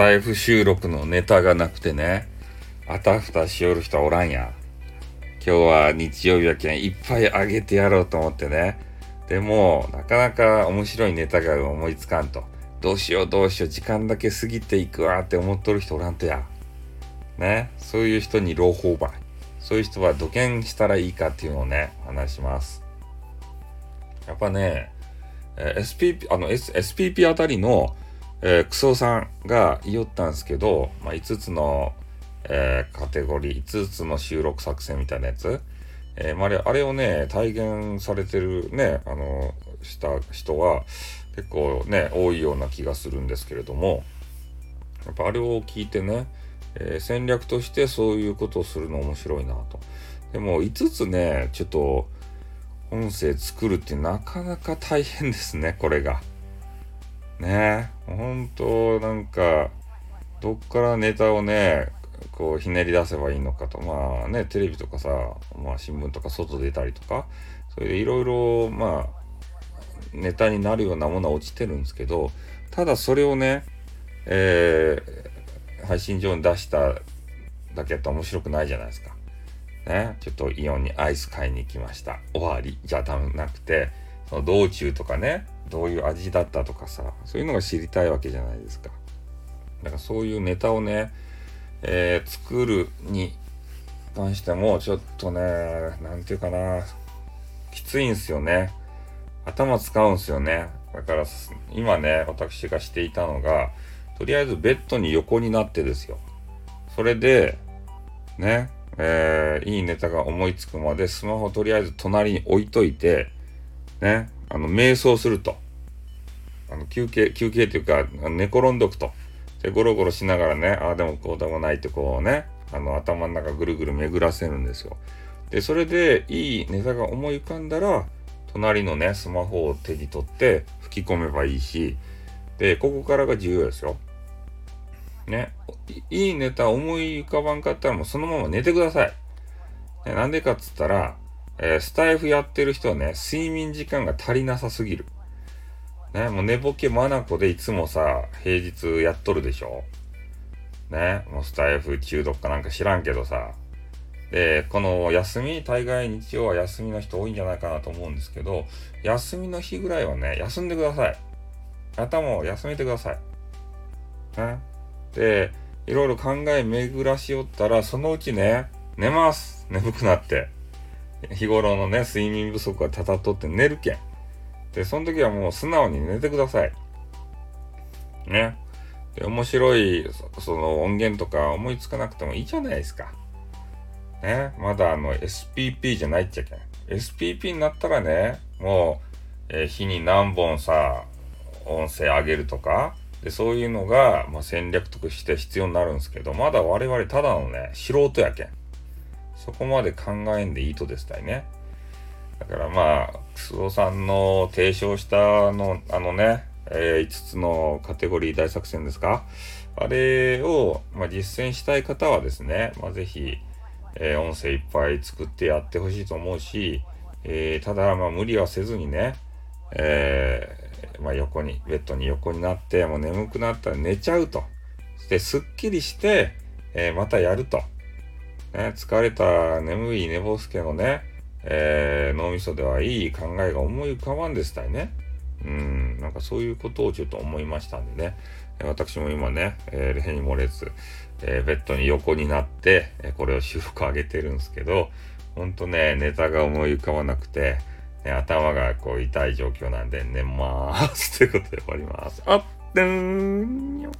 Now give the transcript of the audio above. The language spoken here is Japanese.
タイフ収録のネタがなくてね、あたふたしよる人おらんや。今日は日曜日やけんいっぱいあげてやろうと思ってね。でも、なかなか面白いネタが思いつかんと。どうしようどうしよう、時間だけ過ぎていくわって思っとる人おらんとや。ね。そういう人に朗報ば。そういう人は土建したらいいかっていうのをね、話します。やっぱね、え SPP、あの、S、SPP あたりの、えー、クソさんが言おったんですけど、まあ、5つの、えー、カテゴリー、5つの収録作戦みたいなやつ、えー、まあ、あれあれをね、体現されてるね、あの、した人は結構ね、多いような気がするんですけれども、やっぱあれを聞いてね、えー、戦略としてそういうことをするの面白いなと。でも5つね、ちょっと音声作るってなかなか大変ですね、これが。ね本当なんか、どっからネタをね、こうひねり出せばいいのかと。まあね、テレビとかさ、まあ新聞とか外出たりとか、それでいろいろ、まあ、ネタになるようなものは落ちてるんですけど、ただそれをね、えー、配信上に出しただけだと面白くないじゃないですか。ね、ちょっとイオンにアイス買いに行きました。終わりじゃなくて、その道中とかね、どういう味だったとかさ、そういうのが知りたいわけじゃないですか。だからそういうネタをね、えー、作るに関しても、ちょっとね、なんていうかな、きついんすよね。頭使うんすよね。だから、今ね、私がしていたのが、とりあえずベッドに横になってですよ。それで、ね、えー、いいネタが思いつくまでスマホとりあえず隣に置いといて、ね、あの、瞑想すると。あの、休憩、休憩というか、寝転んどくと。で、ゴロゴロしながらね、ああでもこうでもないってこうね、あの、頭の中ぐるぐる巡らせるんですよ。で、それでいいネタが思い浮かんだら、隣のね、スマホを手に取って吹き込めばいいし、で、ここからが重要ですよ。ね、いいネタ思い浮かばんかったらもうそのまま寝てください。ね、なんでかっつったら、えー、スタイフやってる人はね、睡眠時間が足りなさすぎる。ね、もう寝ぼけまなこでいつもさ、平日やっとるでしょね、もうスタイフ中毒かなんか知らんけどさ。で、この休み、大概日曜は休みの人多いんじゃないかなと思うんですけど、休みの日ぐらいはね、休んでください。頭を休めてください。ね。で、いろいろ考え巡らしよったら、そのうちね、寝ます。眠くなって。日頃のね、睡眠不足がたたっとって寝るけん。で、その時はもう素直に寝てください。ね。で、面白い、その音源とか思いつかなくてもいいじゃないですか。ね。まだあの SPP じゃないっちゃけん。SPP になったらね、もう、えー、日に何本さ、音声上げるとか、で、そういうのが、まあ、戦略として必要になるんですけど、まだ我々ただのね、素人やけん。そこまで考えんでいいとですたいね。だからまあ、クスオさんの提唱したの、あのね、えー、5つのカテゴリー大作戦ですか？あれを、まあ、実践したい方はですね、まあ、ぜひ、えー、音声いっぱい作ってやってほしいと思うし、えー、ただ、まあ、無理はせずにね、えー、まあ、横に、ベッドに横になって、もう眠くなったら寝ちゃうと。そして、すっきりして、えまたやると。ね、疲れた眠い寝ぼすけのね、えー、脳みそではいい考えが思い浮かばんでしたいね。うん、なんかそういうことをちょっと思いましたんでね。私も今ね、えー、例に漏れず、えー、ベッドに横になって、えこれを収録上げてるんですけど、ほんとね、ネタが思い浮かばなくて、ね、頭がこう痛い状況なんで寝まーす。ということで終わります。あっ、でーん